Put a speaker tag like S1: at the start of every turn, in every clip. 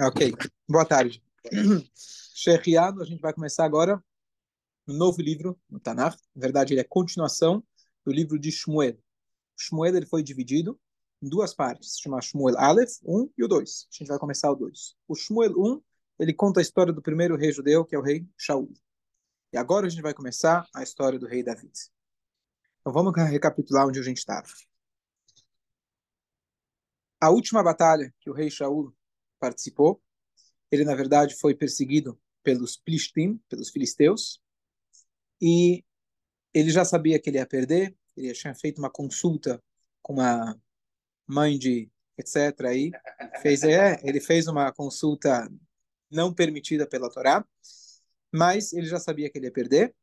S1: Ok, boa tarde. Shechiano, a gente vai começar agora um novo livro no Tanakh. Na verdade, ele é continuação do livro de Shmuel. Shmuel ele foi dividido em duas partes, se chama Shmuel Aleph 1 e o 2. A gente vai começar o 2. O Shmuel 1, ele conta a história do primeiro rei judeu, que é o rei Shaul. E agora a gente vai começar a história do rei David. Então vamos recapitular onde a gente estava. A última batalha que o rei Shaul participou. Ele, na verdade, foi perseguido pelos Plishtim, pelos filisteus, e ele já sabia que ele ia perder, ele tinha feito uma consulta com uma mãe de etc. Aí, fez, é, ele fez uma consulta não permitida pela Torá, mas ele já sabia que ele ia perder.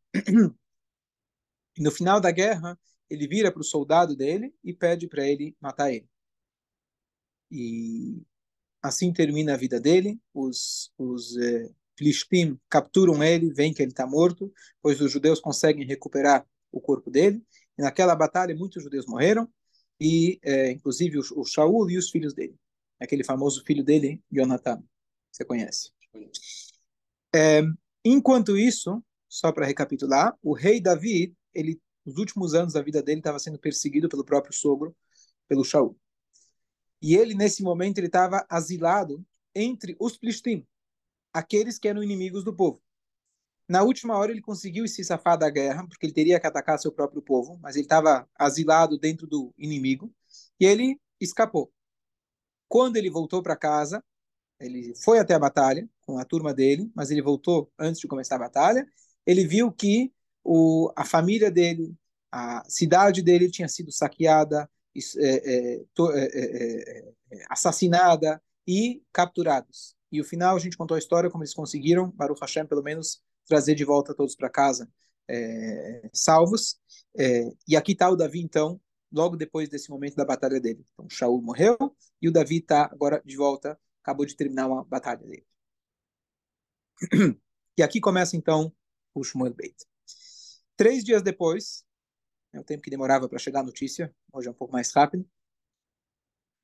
S1: E no final da guerra, ele vira para o soldado dele e pede para ele matar ele. E assim termina a vida dele. Os, os eh, Plishtim capturam ele, veem que ele está morto, pois os judeus conseguem recuperar o corpo dele. E naquela batalha, muitos judeus morreram, e eh, inclusive o, o Shaul e os filhos dele. Aquele famoso filho dele, Jonathan, você conhece. É, enquanto isso, só para recapitular, o rei Davi, ele, nos últimos anos da vida dele, estava sendo perseguido pelo próprio sogro, pelo Shaul. E ele, nesse momento, ele estava asilado entre os Plishtim, aqueles que eram inimigos do povo. Na última hora, ele conseguiu se safar da guerra, porque ele teria que atacar seu próprio povo, mas ele estava asilado dentro do inimigo, e ele escapou. Quando ele voltou para casa, ele foi até a batalha com a turma dele, mas ele voltou antes de começar a batalha. Ele viu que o, a família dele, a cidade dele tinha sido saqueada, é, é, é, assassinada e capturados. E o final a gente contou a história como eles conseguiram, Baruch Hashem, pelo menos trazer de volta todos para casa salvos. e aqui está o Davi, então, logo depois desse momento da batalha dele. Então, Shaul morreu e o Davi está agora de volta, acabou de terminar uma batalha dele. E aqui começa então o Shmuel Beit. Três dias depois, é o tempo que demorava para chegar a notícia, hoje é um pouco mais rápido.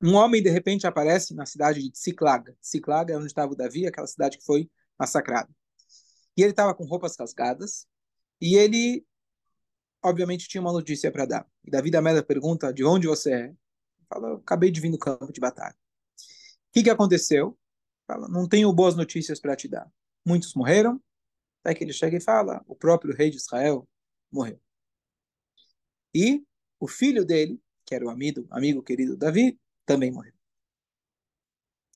S1: Um homem, de repente, aparece na cidade de Tziklag. Tziklag é onde estava o Davi, aquela cidade que foi massacrada. E ele estava com roupas rasgadas, e ele, obviamente, tinha uma notícia para dar. E Davi da Meda pergunta, de onde você é? Fala, acabei de vir do campo de batalha. O que, que aconteceu? Fala, não tenho boas notícias para te dar. Muitos morreram, até que ele chega e fala, o próprio rei de Israel morreu. E o filho dele, que era o amigo, amigo querido Davi, também morreu.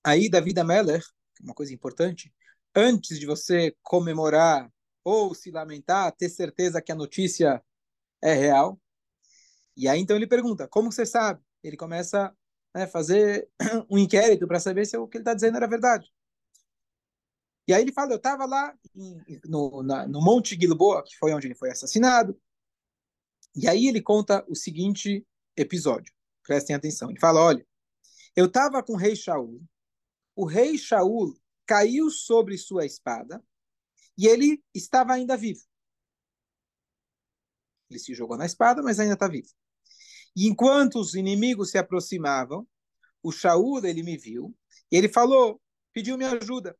S1: Aí Davi da Meller, uma coisa importante, antes de você comemorar ou se lamentar, ter certeza que a notícia é real. E aí então ele pergunta, como você sabe? Ele começa a né, fazer um inquérito para saber se o que ele está dizendo era verdade. E aí ele fala, eu estava lá em, no, na, no Monte Gilboa, que foi onde ele foi assassinado, e aí ele conta o seguinte episódio. Prestem atenção. Ele fala: olha, eu estava com o rei Shaul. O rei Shaul caiu sobre sua espada e ele estava ainda vivo. Ele se jogou na espada, mas ainda está vivo. E enquanto os inimigos se aproximavam, o Shaul ele me viu e ele falou, pediu minha ajuda.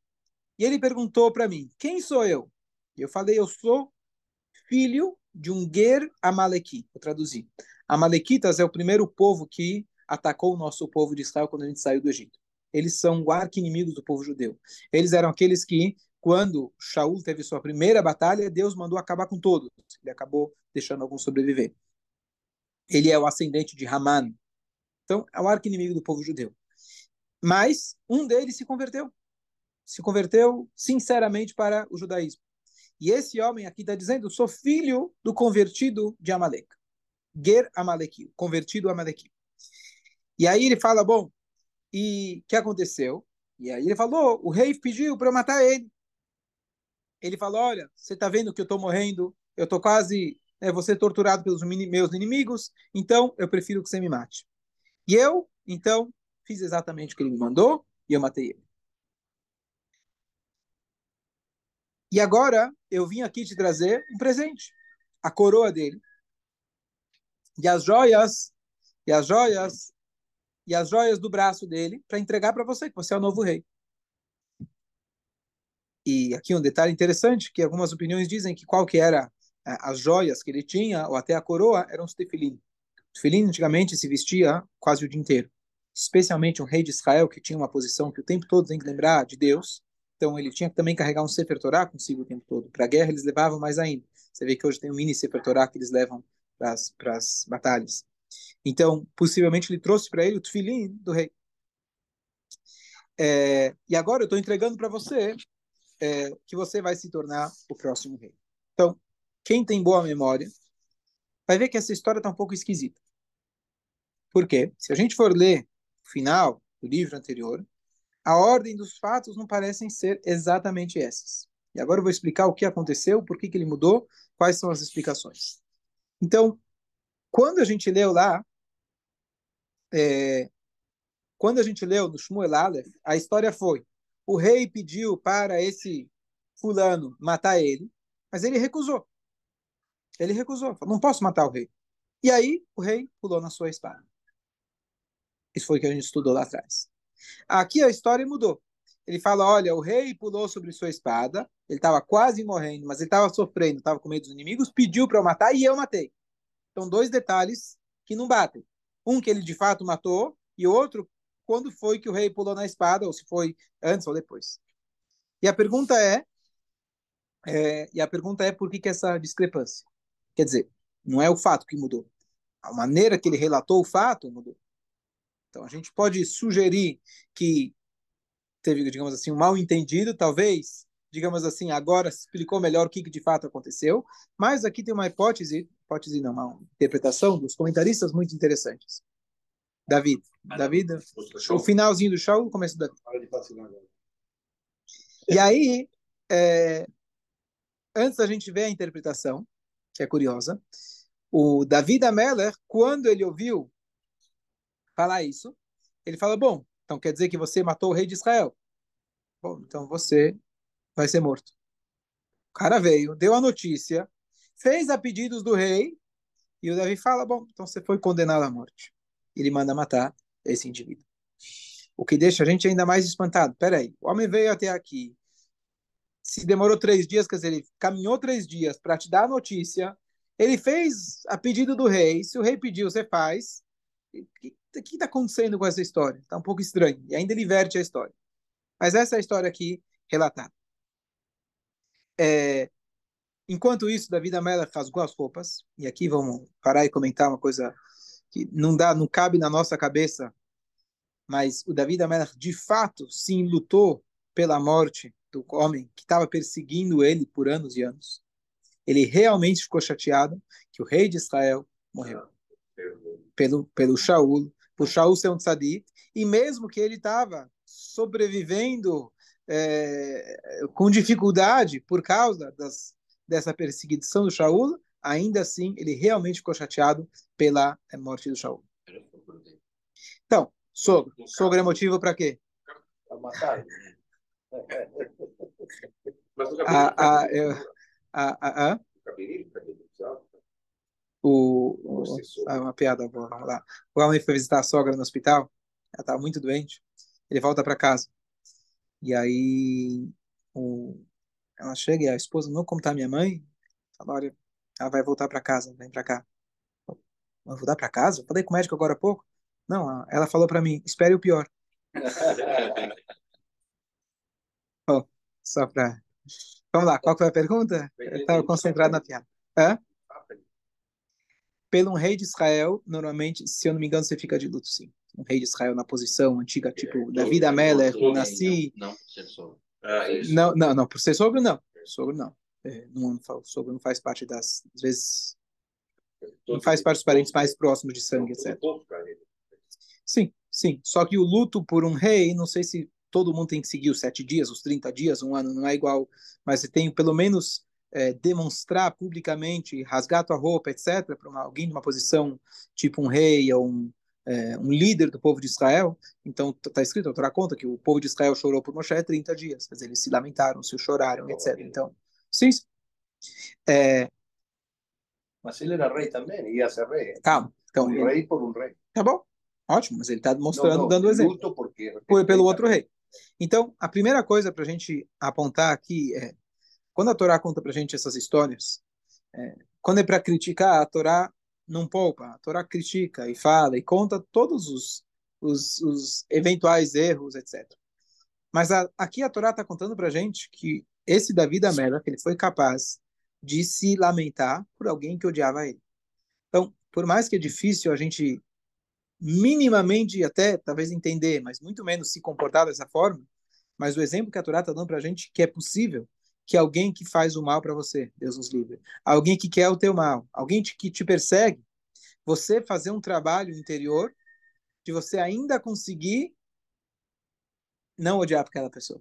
S1: E ele perguntou para mim: quem sou eu? E eu falei: eu sou filho de um Ger Amaleki. Vou traduzir. Amalequitas é o primeiro povo que atacou o nosso povo de Israel quando a gente saiu do Egito. Eles são arqui-inimigos do povo judeu. Eles eram aqueles que, quando Shaul teve sua primeira batalha, Deus mandou acabar com todos. Ele acabou deixando alguns sobreviver. Ele é o ascendente de Haman. Então, é o arqui-inimigo do povo judeu. Mas um deles se converteu. Se converteu sinceramente para o judaísmo. E esse homem aqui está dizendo: sou filho do convertido de Amalek. Ger Amaleki, convertido Amaleki. E aí ele fala: bom, e o que aconteceu? E aí ele falou: o rei pediu para eu matar ele. Ele falou: olha, você está vendo que eu estou morrendo, eu estou quase, né, vou ser torturado pelos meus inimigos, então eu prefiro que você me mate. E eu, então, fiz exatamente o que ele me mandou e eu matei ele. E agora eu vim aqui te trazer um presente, a coroa dele. E as joias, e as joias, e as joias do braço dele para entregar para você, que você é o novo rei. E aqui um detalhe interessante, que algumas opiniões dizem que qual que era as joias que ele tinha, ou até a coroa, eram os tefilim. Tefilim antigamente se vestia quase o dia inteiro. Especialmente um rei de Israel que tinha uma posição que o tempo todo tem que lembrar de Deus. Então ele tinha que também carregar um Sefer Torah consigo o tempo todo. Para a guerra eles levavam mais ainda. Você vê que hoje tem um mini Sefer Torah que eles levam para as batalhas. Então, possivelmente ele trouxe para ele o tefilim do rei. É, e agora eu estou entregando para você é, que você vai se tornar o próximo rei. Então, quem tem boa memória vai ver que essa história está um pouco esquisita. Por quê? Se a gente for ler o final do livro anterior, a ordem dos fatos não parecem ser exatamente essas. E agora eu vou explicar o que aconteceu, por que, que ele mudou, quais são as explicações. Então, quando a gente leu lá, é, quando a gente leu no Shmuel Aleph, a história foi, o rei pediu para esse fulano matar ele, mas ele recusou. Ele recusou, falou, não posso matar o rei. E aí o rei pulou na sua espada. Isso foi o que a gente estudou lá atrás. Aqui a história mudou. Ele fala: olha, o rei pulou sobre sua espada, ele estava quase morrendo, mas ele estava sofrendo, estava com medo dos inimigos, pediu para eu matar e eu matei. Então, dois detalhes que não batem. Um que ele de fato matou, e outro, quando foi que o rei pulou na espada, ou se foi antes ou depois. E a pergunta é, é e a pergunta é por que, que essa discrepância? Quer dizer, não é o fato que mudou. A maneira que ele relatou o fato mudou. Então a gente pode sugerir que teve, digamos assim, um mal entendido, talvez, digamos assim, agora explicou melhor o que de fato aconteceu, mas aqui tem uma hipótese, hipótese não, uma interpretação dos comentaristas muito interessantes. David, David, o finalzinho do show, o começo David. E aí, é, antes da gente ver a interpretação, que é curiosa. O David Ameller, quando ele ouviu falar isso, ele fala: Bom, então quer dizer que você matou o rei de Israel? Bom, então você vai ser morto. O cara veio, deu a notícia, fez a pedidos do rei, e o Davi fala: Bom, então você foi condenado à morte. Ele manda matar esse indivíduo. O que deixa a gente ainda mais espantado. Peraí, o homem veio até aqui, se demorou três dias, quer dizer, ele caminhou três dias para te dar a notícia, ele fez a pedido do rei, se o rei pediu, você faz. O que está acontecendo com essa história? Está um pouco estranho. E ainda ele verte a história. Mas essa é a história aqui relatada. É, enquanto isso, Davi Amela rasgou as roupas. E aqui vamos parar e comentar uma coisa que não dá, não cabe na nossa cabeça. Mas o Davi Amela, de fato, sim, lutou pela morte do homem que estava perseguindo ele por anos e anos. Ele realmente ficou chateado que o rei de Israel morreu pelo pelo Shaul, por Shaul ser um tzadik, e mesmo que ele estava sobrevivendo é, com dificuldade por causa das, dessa perseguição do Shaul, ainda assim ele realmente ficou chateado pela é, morte do Shaul. Então, sogro. Sogro é motivo para quê? Para matar a, a, eu, a, a, a, o, o, ah, uma piada boa, vamos lá. O homem foi visitar a sogra no hospital, ela estava muito doente, ele volta para casa. E aí o, ela chega e a esposa, não, como tá minha mãe? Fala, olha, ela vai voltar para casa, vem para cá. Vai voltar para casa? falei com o médico agora há pouco. Não, ela falou para mim, espere o pior. Só para. Vamos lá, qual foi a pergunta? Eu estava concentrado na piada. Hã? Pelo um rei de Israel, normalmente, se eu não me engano, você fica de luto, sim. Um rei de Israel na posição antiga, tipo Davi Améler, Nasci. Não, não, não, não, por ser sogro, não. Sogro, não. É, não, não sogro não faz parte das. Às vezes. Não faz parte dos parentes mais próximos de sangue, etc. Sim, sim. Só que o luto por um rei, não sei se todo mundo tem que seguir os sete dias, os 30 dias, um ano, não é igual, mas você tem pelo menos é, demonstrar publicamente, rasgar tua roupa, etc., para alguém de uma posição tipo um rei ou um, é, um líder do povo de Israel. Então, está escrito, a Torá conta que o povo de Israel chorou por Moshe 30 dias, quer dizer, eles se lamentaram, se choraram, etc. Então, sim. É,
S2: mas ele era rei também, ia ser rei.
S1: Calma. Então,
S2: um rei por um rei.
S1: Tá bom. Ótimo, mas ele está mostrando, não, não, dando exemplo. Porque pelo outro rei. Então, a primeira coisa para a gente apontar aqui é, quando a Torá conta para a gente essas histórias, é, quando é para criticar, a Torá não poupa, a Torá critica e fala e conta todos os, os, os eventuais erros, etc. Mas a, aqui a Torá está contando para a gente que esse Davi da Mela, que ele foi capaz de se lamentar por alguém que odiava ele. Então, por mais que é difícil a gente minimamente até talvez entender, mas muito menos se comportar dessa forma, mas o exemplo que a Torá está dando para a gente que é possível que alguém que faz o mal para você, Deus nos livre, alguém que quer o teu mal, alguém que te persegue, você fazer um trabalho interior de você ainda conseguir não odiar aquela pessoa.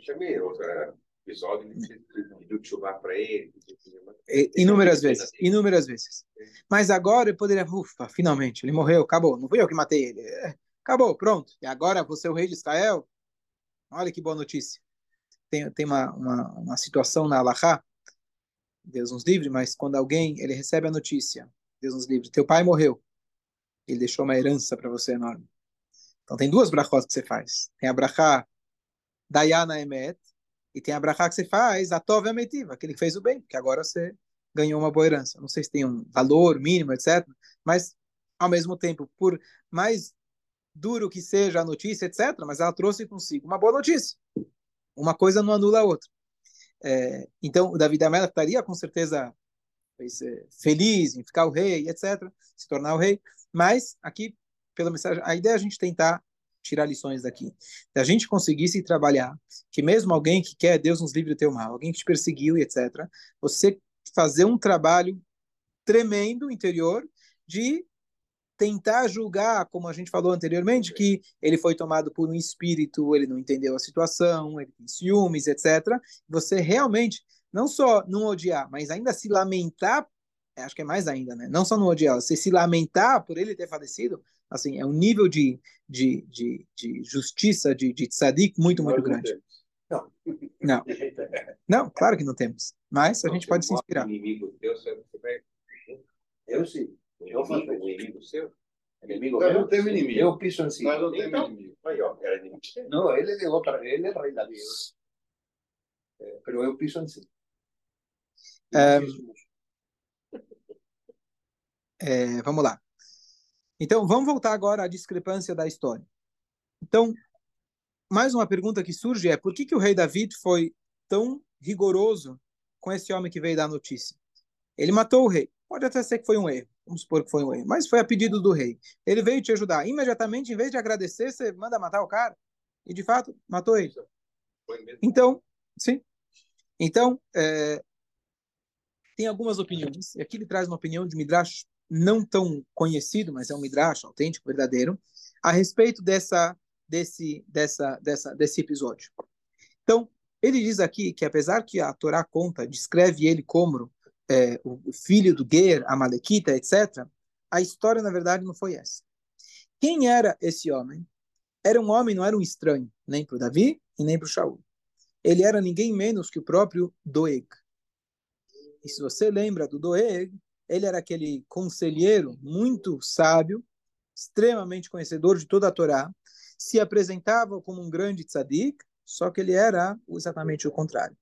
S2: Já me episódio chuvar para ele.
S1: Inúmeras vezes, inúmeras vezes. Mas agora eu poderia, ufa, finalmente, ele morreu, acabou. Não fui eu que matei ele. É, acabou, pronto. E agora você é o rei de Israel? Olha que boa notícia. Tem, tem uma, uma, uma situação na Allahá, Deus nos livre, mas quando alguém ele recebe a notícia, Deus nos livre, teu pai morreu, ele deixou uma herança para você enorme. Então tem duas brachot que você faz. Tem a brachá Dayana Emet, e tem a brachá que você faz, a Tov Ametiva, aquele que fez o bem, que agora você ganhou uma boa herança. Não sei se tem um valor mínimo, etc. Mas, ao mesmo tempo, por mais duro que seja a notícia, etc., mas ela trouxe consigo uma boa notícia. Uma coisa não anula a outra. É, então, o Davi da Mela estaria com certeza feliz em ficar o rei, etc., se tornar o rei. Mas, aqui, pela mensagem, a ideia é a gente tentar tirar lições daqui. Da gente conseguisse trabalhar, que mesmo alguém que quer Deus nos livre do teu mal, alguém que te perseguiu etc., você fazer um trabalho tremendo interior de tentar julgar, como a gente falou anteriormente, que ele foi tomado por um espírito, ele não entendeu a situação, ele tem ciúmes, etc. Você realmente não só não odiar, mas ainda se lamentar, acho que é mais ainda, né? Não só não odiar, você se lamentar por ele ter falecido, assim, é um nível de, de, de, de justiça, de, de tzadik muito, muito grande. Não. Não. Não, claro que não temos. Mas a gente pode se inspirar.
S2: Inimigo teu, você vai... Eu sim. Eu faço um inimigo seu?
S3: Inimigo eu não tenho inimigo.
S2: Eu piso em si.
S3: Mas não tenho então, inimigo.
S2: Aí, ó, era inimigo.
S3: Não, ele é de outra, ele é rei da Deus. É, pero eu piso em si.
S1: É, é, vamos lá. Então, vamos voltar agora à discrepância da história. Então, mais uma pergunta que surge é: por que, que o rei David foi tão rigoroso com esse homem que veio dar a notícia? Ele matou o rei. Pode até ser que foi um erro, vamos supor que foi um erro, mas foi a pedido do rei. Ele veio te ajudar. Imediatamente, em vez de agradecer, você manda matar o cara. E de fato, matou ele. Então, sim. Então, é, tem algumas opiniões. E aqui ele traz uma opinião de Midrash não tão conhecido, mas é um midrash autêntico, verdadeiro, a respeito dessa, desse, dessa, dessa, desse episódio. Então, ele diz aqui que apesar que a Torá conta, descreve ele como é, o filho do Ger, a Malequita, etc., a história, na verdade, não foi essa. Quem era esse homem? Era um homem, não era um estranho, nem para o Davi e nem para o Shaul. Ele era ninguém menos que o próprio Doeg. E se você lembra do Doeg, ele era aquele conselheiro muito sábio, extremamente conhecedor de toda a Torá, se apresentava como um grande tzadik, só que ele era exatamente o contrário.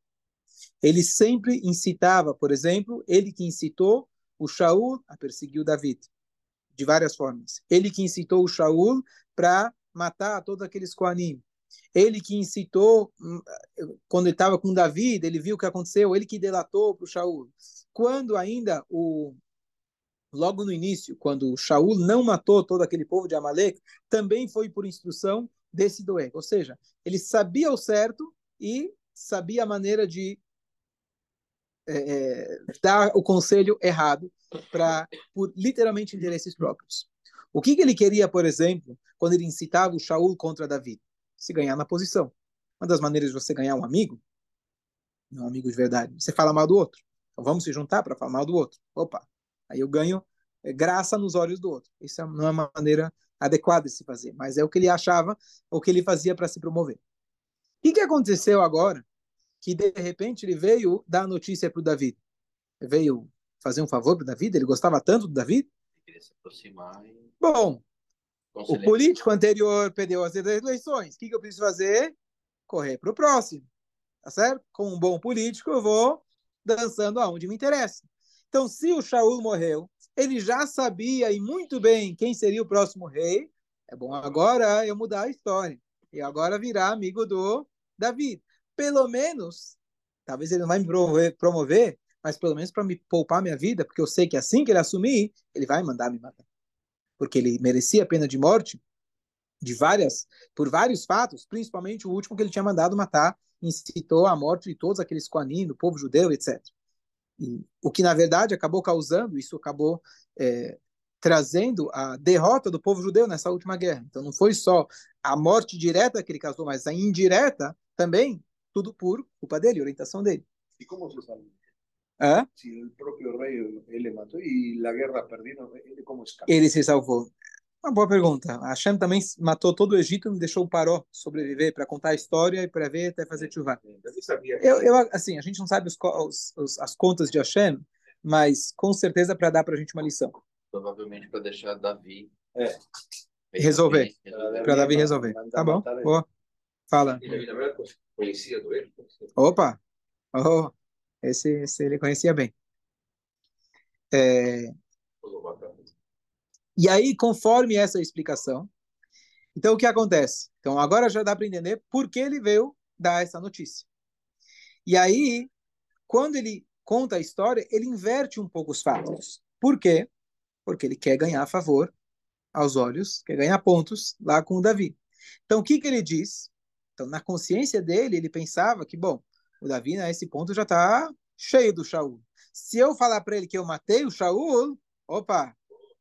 S1: Ele sempre incitava, por exemplo, ele que incitou o Shaul a perseguir o David, de várias formas. Ele que incitou o Shaul para matar todos aqueles Koanim. Ele que incitou, hum, quando ele estava com David, ele viu o que aconteceu, ele que delatou para o Shaul quando ainda o logo no início, quando Shaul não matou todo aquele povo de Amalek, também foi por instrução desse Doeg. Ou seja, ele sabia o certo e sabia a maneira de é, dar o conselho errado para por literalmente interesses próprios. O que, que ele queria, por exemplo, quando ele incitava o Shaul contra Davi? Se ganhar na posição. Uma das maneiras de você ganhar um amigo, um amigo de verdade, você fala mal do outro. Então vamos se juntar para falar mal do outro. Opa, aí eu ganho é, graça nos olhos do outro. Isso não é uma maneira adequada de se fazer, mas é o que ele achava, o que ele fazia para se promover. O que, que aconteceu agora? Que de repente ele veio dar a notícia para o Davi. Veio fazer um favor para o Davi, ele gostava tanto do Davi,
S2: Queria se aproximar e
S1: Bom, o político anterior perdeu as eleições. O que, que eu preciso fazer? Correr para o próximo. Tá certo? Com um bom político, eu vou dançando aonde me interessa. Então, se o Shaul morreu, ele já sabia e muito bem quem seria o próximo rei. É bom agora eu mudar a história. E agora virar amigo do Davi. Pelo menos, talvez ele não vai me promover, mas pelo menos para me poupar minha vida, porque eu sei que assim que ele assumir, ele vai mandar me matar. Porque ele merecia a pena de morte de várias, por vários fatos, principalmente o último que ele tinha mandado matar, incitou a morte de todos aqueles Koanim, do povo judeu, etc. E, o que na verdade acabou causando, isso acabou é, trazendo a derrota do povo judeu nessa última guerra. Então não foi só a morte direta que ele causou, mas a indireta também, tudo por culpa dele, orientação dele.
S3: ¿Y cómo se salvó?
S1: Hã?
S3: Si el propio rey él le mató y la guerra perdieron, ¿él ¿cómo escapó?
S1: Ele se salvou. Uma boa pergunta. A Hashem também matou todo o Egito e deixou o Paró sobreviver para contar a história e para ver até fazer
S3: sabía
S1: Eu, eu, assim, a gente não sabe os, os- os- as contas de Hashem, mas com certeza para dar para a gente uma lição.
S2: Provavelmente para deixar Davi
S3: É.
S1: Resolver.
S2: resolver.
S1: Para Davi resolver. Tá bom? Boa. Fala.
S3: Conocía do él. pues.
S1: Opa! Oh, esse, esse ele conhecia bem. É. E aí, conforme essa explicação, então o que acontece? Então agora já dá para entender por que ele veio dar essa notícia. E aí, quando ele conta a história, ele inverte um pouco os fatos. Por quê? Porque ele quer ganhar favor aos olhos, quer ganhar pontos lá com o Davi. Então o que, que ele diz? Então na consciência dele, ele pensava que, bom, o Davi nesse ponto já está cheio do Shaul. Se eu falar para ele que eu matei o Shaul, opa,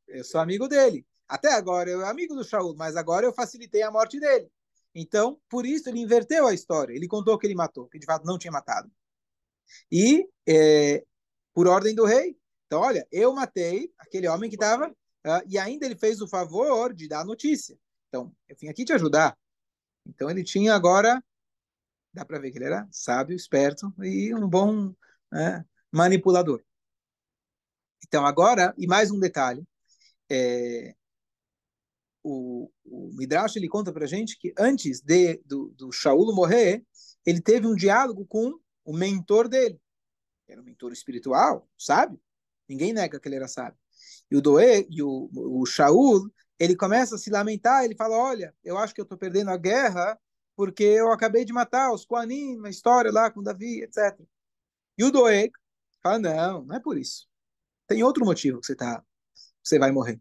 S1: eu sou amigo dele. Até agora eu era amigo do Shaul, mas agora eu facilitei a morte dele. Então, por isso ele inverteu a história. Ele contou que ele matou, que de fato não tinha matado. E é, por ordem do rei. Então, olha, eu matei aquele homem que estava e ainda ele fez o favor de dar a notícia. Então, eu vim aqui te ajudar. Então, ele tinha agora, dá para ver que ele era sábio, esperto e um bom né, manipulador. Então, agora, e mais um detalhe, é, o, o Midrash ele conta para gente que antes de do, do Shaul morrer, ele teve um diálogo com o mentor dele. Era um mentor espiritual, sabe? Ninguém nega que ele era sábio. E o Doe, e o, o Shaul, ele começa a se lamentar, ele fala: Olha, eu acho que eu estou perdendo a guerra porque eu acabei de matar os Koanim, uma história lá com Davi, etc. E o Doeg fala: Não, não é por isso. Tem outro motivo que você, tá, você vai morrer.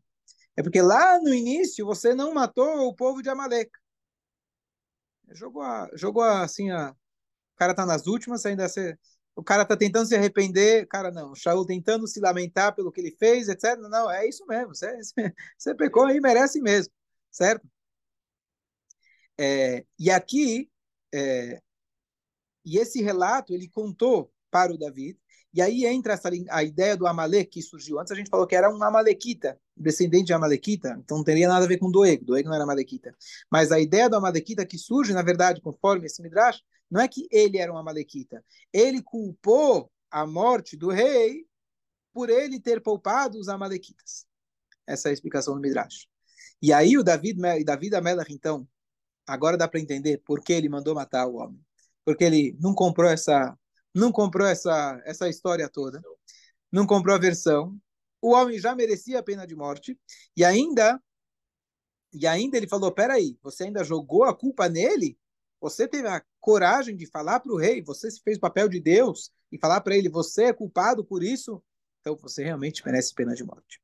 S1: É porque lá no início você não matou o povo de Amalek. Jogou, a, jogou a, assim, a, o cara tá nas últimas, ainda se, o cara tá tentando se arrepender, cara não, o Shaul tentando se lamentar pelo que ele fez, etc. Não, é isso mesmo, você, você pecou aí, merece mesmo, certo? É, e aqui, é, e esse relato ele contou para o David, e aí entra essa, a ideia do Amalek que surgiu. Antes a gente falou que era um Amalequita, descendente de Amalequita, então não teria nada a ver com Doeg. Doeg não era Amalequita. Mas a ideia do Amalequita que surge, na verdade, conforme esse Midrash, não é que ele era um Amalequita. Ele culpou a morte do rei por ele ter poupado os Amalequitas. Essa é a explicação do Midrash. E aí o David, David Amelach, então, agora dá para entender por que ele mandou matar o homem. Porque ele não comprou essa não comprou essa, essa história toda, não comprou a versão. O homem já merecia a pena de morte e ainda e ainda ele falou: peraí, você ainda jogou a culpa nele? Você teve a coragem de falar para o rei, você se fez o papel de Deus e falar para ele: você é culpado por isso? Então você realmente merece pena de morte.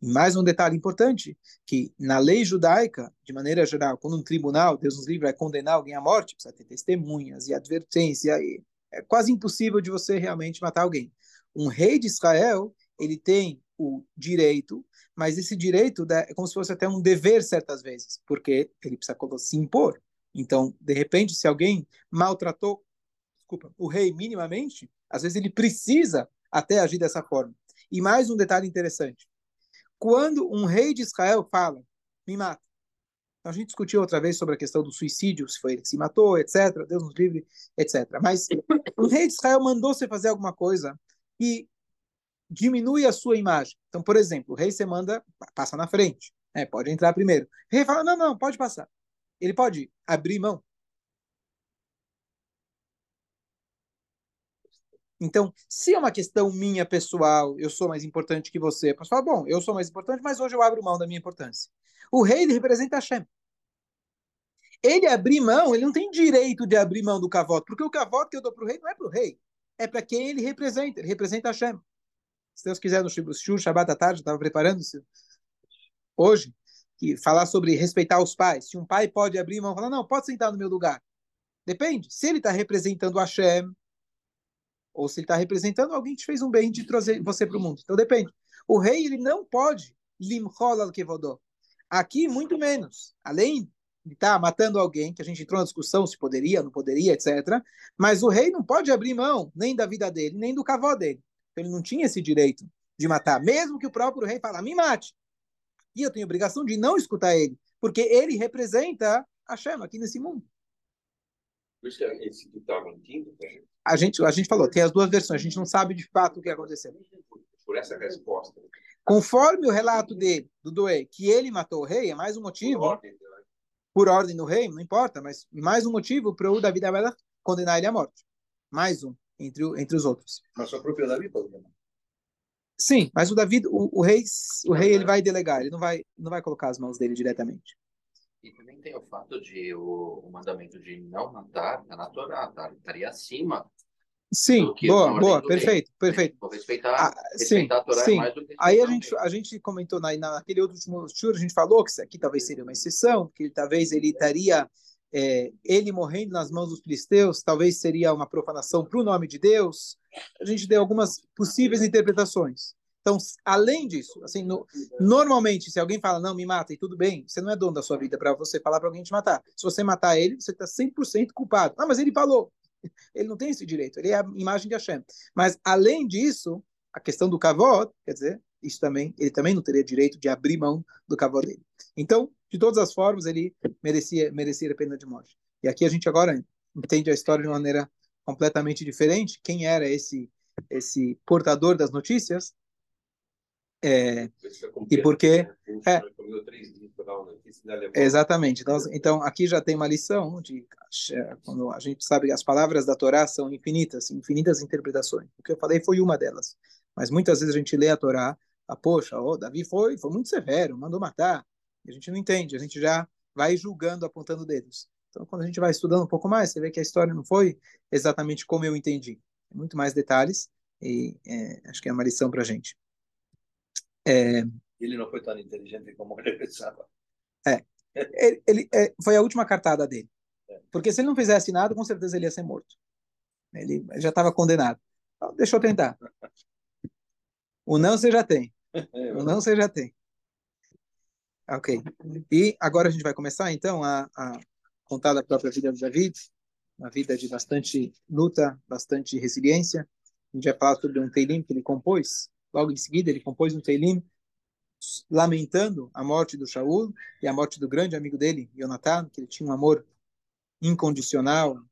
S1: E mais um detalhe importante, que na lei judaica, de maneira geral, quando um tribunal, Deus nos livre, vai condenar alguém à morte, precisa ter testemunhas e advertência e é quase impossível de você realmente matar alguém. Um rei de Israel, ele tem o direito, mas esse direito é como se fosse até um dever certas vezes, porque ele precisa se impor. Então, de repente, se alguém maltratou, desculpa, o rei minimamente, às vezes ele precisa até agir dessa forma. E mais um detalhe interessante. Quando um rei de Israel fala, me mata, então, a gente discutiu outra vez sobre a questão do suicídio, se foi ele que se matou, etc. Deus nos livre, etc. Mas o rei de Israel mandou você fazer alguma coisa e diminui a sua imagem. Então, por exemplo, o rei você manda, passa na frente, né? pode entrar primeiro. O rei fala, não, não, pode passar. Ele pode abrir mão. Então, se é uma questão minha pessoal, eu sou mais importante que você, eu posso falar, bom, eu sou mais importante, mas hoje eu abro mão da minha importância. O rei, ele representa Hashem. Ele abrir mão, ele não tem direito de abrir mão do cavoto, porque o cavoto que eu dou para o rei não é para o rei, é para quem ele representa, ele representa Hashem. Se Deus quiser, no Shur, Shabbat à tarde, estava preparando-se hoje, que falar sobre respeitar os pais. Se um pai pode abrir mão falar, não, pode sentar no meu lugar. Depende. Se ele está representando Hashem, ou se ele está representando alguém que fez um bem de trazer você para o mundo. Então depende. O rei, ele não pode limchol al kevodó. Aqui, muito menos. Além de estar tá matando alguém, que a gente entrou na discussão se poderia, não poderia, etc. Mas o rei não pode abrir mão nem da vida dele, nem do cavó dele. Ele não tinha esse direito de matar, mesmo que o próprio rei fala, me mate. E eu tenho obrigação de não escutar ele, porque ele representa a chama aqui nesse mundo.
S2: Por que esse que está mentindo,
S1: a gente, a gente falou, tem as duas versões, a gente não sabe de fato o que aconteceu.
S2: Por essa resposta.
S1: Conforme o relato dele, do Doe, que ele matou o rei, é mais um motivo. Por ordem, por ordem do rei, não importa, mas mais um motivo para o Davi Abela condenar ele à morte. Mais um entre, entre os outros.
S3: Mas o próprio Davi pode
S1: Sim, mas o Davi, o, o, rei, o rei ele vai delegar, ele não vai, não vai colocar as mãos dele diretamente.
S4: E também tem o fato de o, o mandamento de não matar tá na Torá, tá? estaria acima.
S1: Sim, boa, boa, perfeito, rei. perfeito.
S4: Vou respeitar, ah, respeitar
S1: sim,
S4: a Torá
S1: sim.
S4: É mais do que
S1: Aí a gente, a gente comentou na, naquele outro último tour, a gente falou que isso aqui talvez seria uma exceção, que ele, talvez ele estaria é, ele morrendo nas mãos dos filisteus, talvez seria uma profanação para o nome de Deus. A gente deu algumas possíveis interpretações. Então, além disso, assim, no, normalmente, se alguém fala, não, me mata, e tudo bem, você não é dono da sua vida para você falar para alguém te matar. Se você matar ele, você está 100% culpado. Ah, mas ele falou. Ele não tem esse direito, ele é a imagem de Hashem. Mas, além disso, a questão do kavod, quer dizer, isso também, ele também não teria direito de abrir mão do kavod dele. Então, de todas as formas, ele merecia, merecia a pena de morte. E aqui a gente agora entende a história de uma maneira completamente diferente. Quem era esse esse portador das notícias? É, e porque é, exatamente. Então, então aqui já tem uma lição de quando a gente sabe que as palavras da Torá são infinitas infinitas interpretações. O que eu falei foi uma delas. Mas muitas vezes a gente lê a Torá a poxa oh, Davi foi foi muito severo mandou matar a gente não entende, a gente já vai julgando, apontando dedos. Então, quando a gente vai estudando um pouco mais, você vê que a história não foi exatamente como eu entendi. Tem muito mais detalhes e é, acho que é uma lição para a gente.
S3: É, ele não foi tão inteligente como ele pensava.
S1: É. Ele, ele é, foi a última cartada dele. É. Porque se ele não fizesse nada, com certeza ele ia ser morto. Ele já estava condenado. Então, deixa eu tentar. O não você já tem. O não você já tem. Ok. E agora a gente vai começar, então, a, a contar da própria vida de David, uma vida de bastante luta, bastante resiliência. A gente vai falar sobre um Teilim que ele compôs. Logo em seguida, ele compôs um Teilim lamentando a morte do Shaul e a morte do grande amigo dele, Jonathan, que ele tinha um amor incondicional,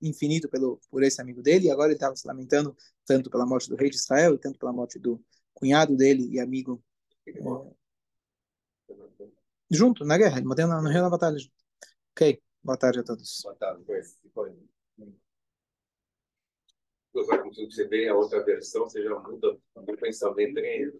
S1: infinito pelo por esse amigo dele, e agora ele estava se lamentando tanto pela morte do rei de Israel e tanto pela morte do cunhado dele e amigo Junto, na guerra, ele morreu no Rio da Batalha. Ok, boa tarde a todos.
S2: Boa tarde. Foi. Você vê a outra versão, você já muda o pensamento em